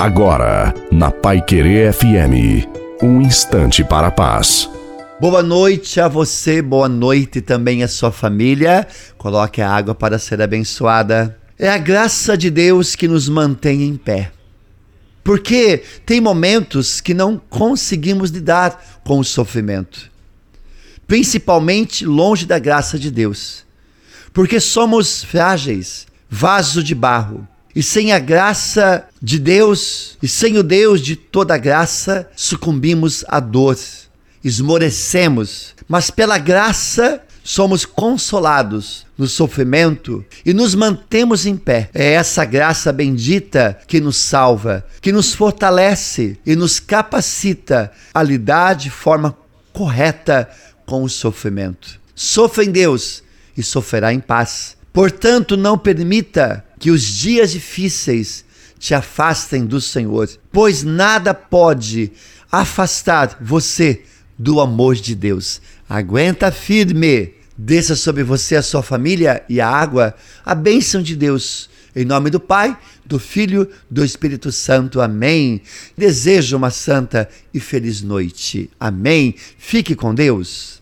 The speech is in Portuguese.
Agora, na Pai Querer FM, um instante para a paz. Boa noite a você, boa noite também à sua família. Coloque a água para ser abençoada. É a graça de Deus que nos mantém em pé. Porque tem momentos que não conseguimos lidar com o sofrimento, principalmente longe da graça de Deus. Porque somos frágeis, vaso de barro. E sem a graça de Deus, e sem o Deus de toda graça, sucumbimos à dor, esmorecemos. Mas pela graça somos consolados no sofrimento e nos mantemos em pé. É essa graça bendita que nos salva, que nos fortalece e nos capacita a lidar de forma correta com o sofrimento. Sofra em Deus e sofrerá em paz. Portanto, não permita que os dias difíceis te afastem do Senhor, pois nada pode afastar você do amor de Deus. Aguenta firme, desça sobre você a sua família e a água, a bênção de Deus. Em nome do Pai, do Filho, do Espírito Santo. Amém. Desejo uma santa e feliz noite. Amém. Fique com Deus.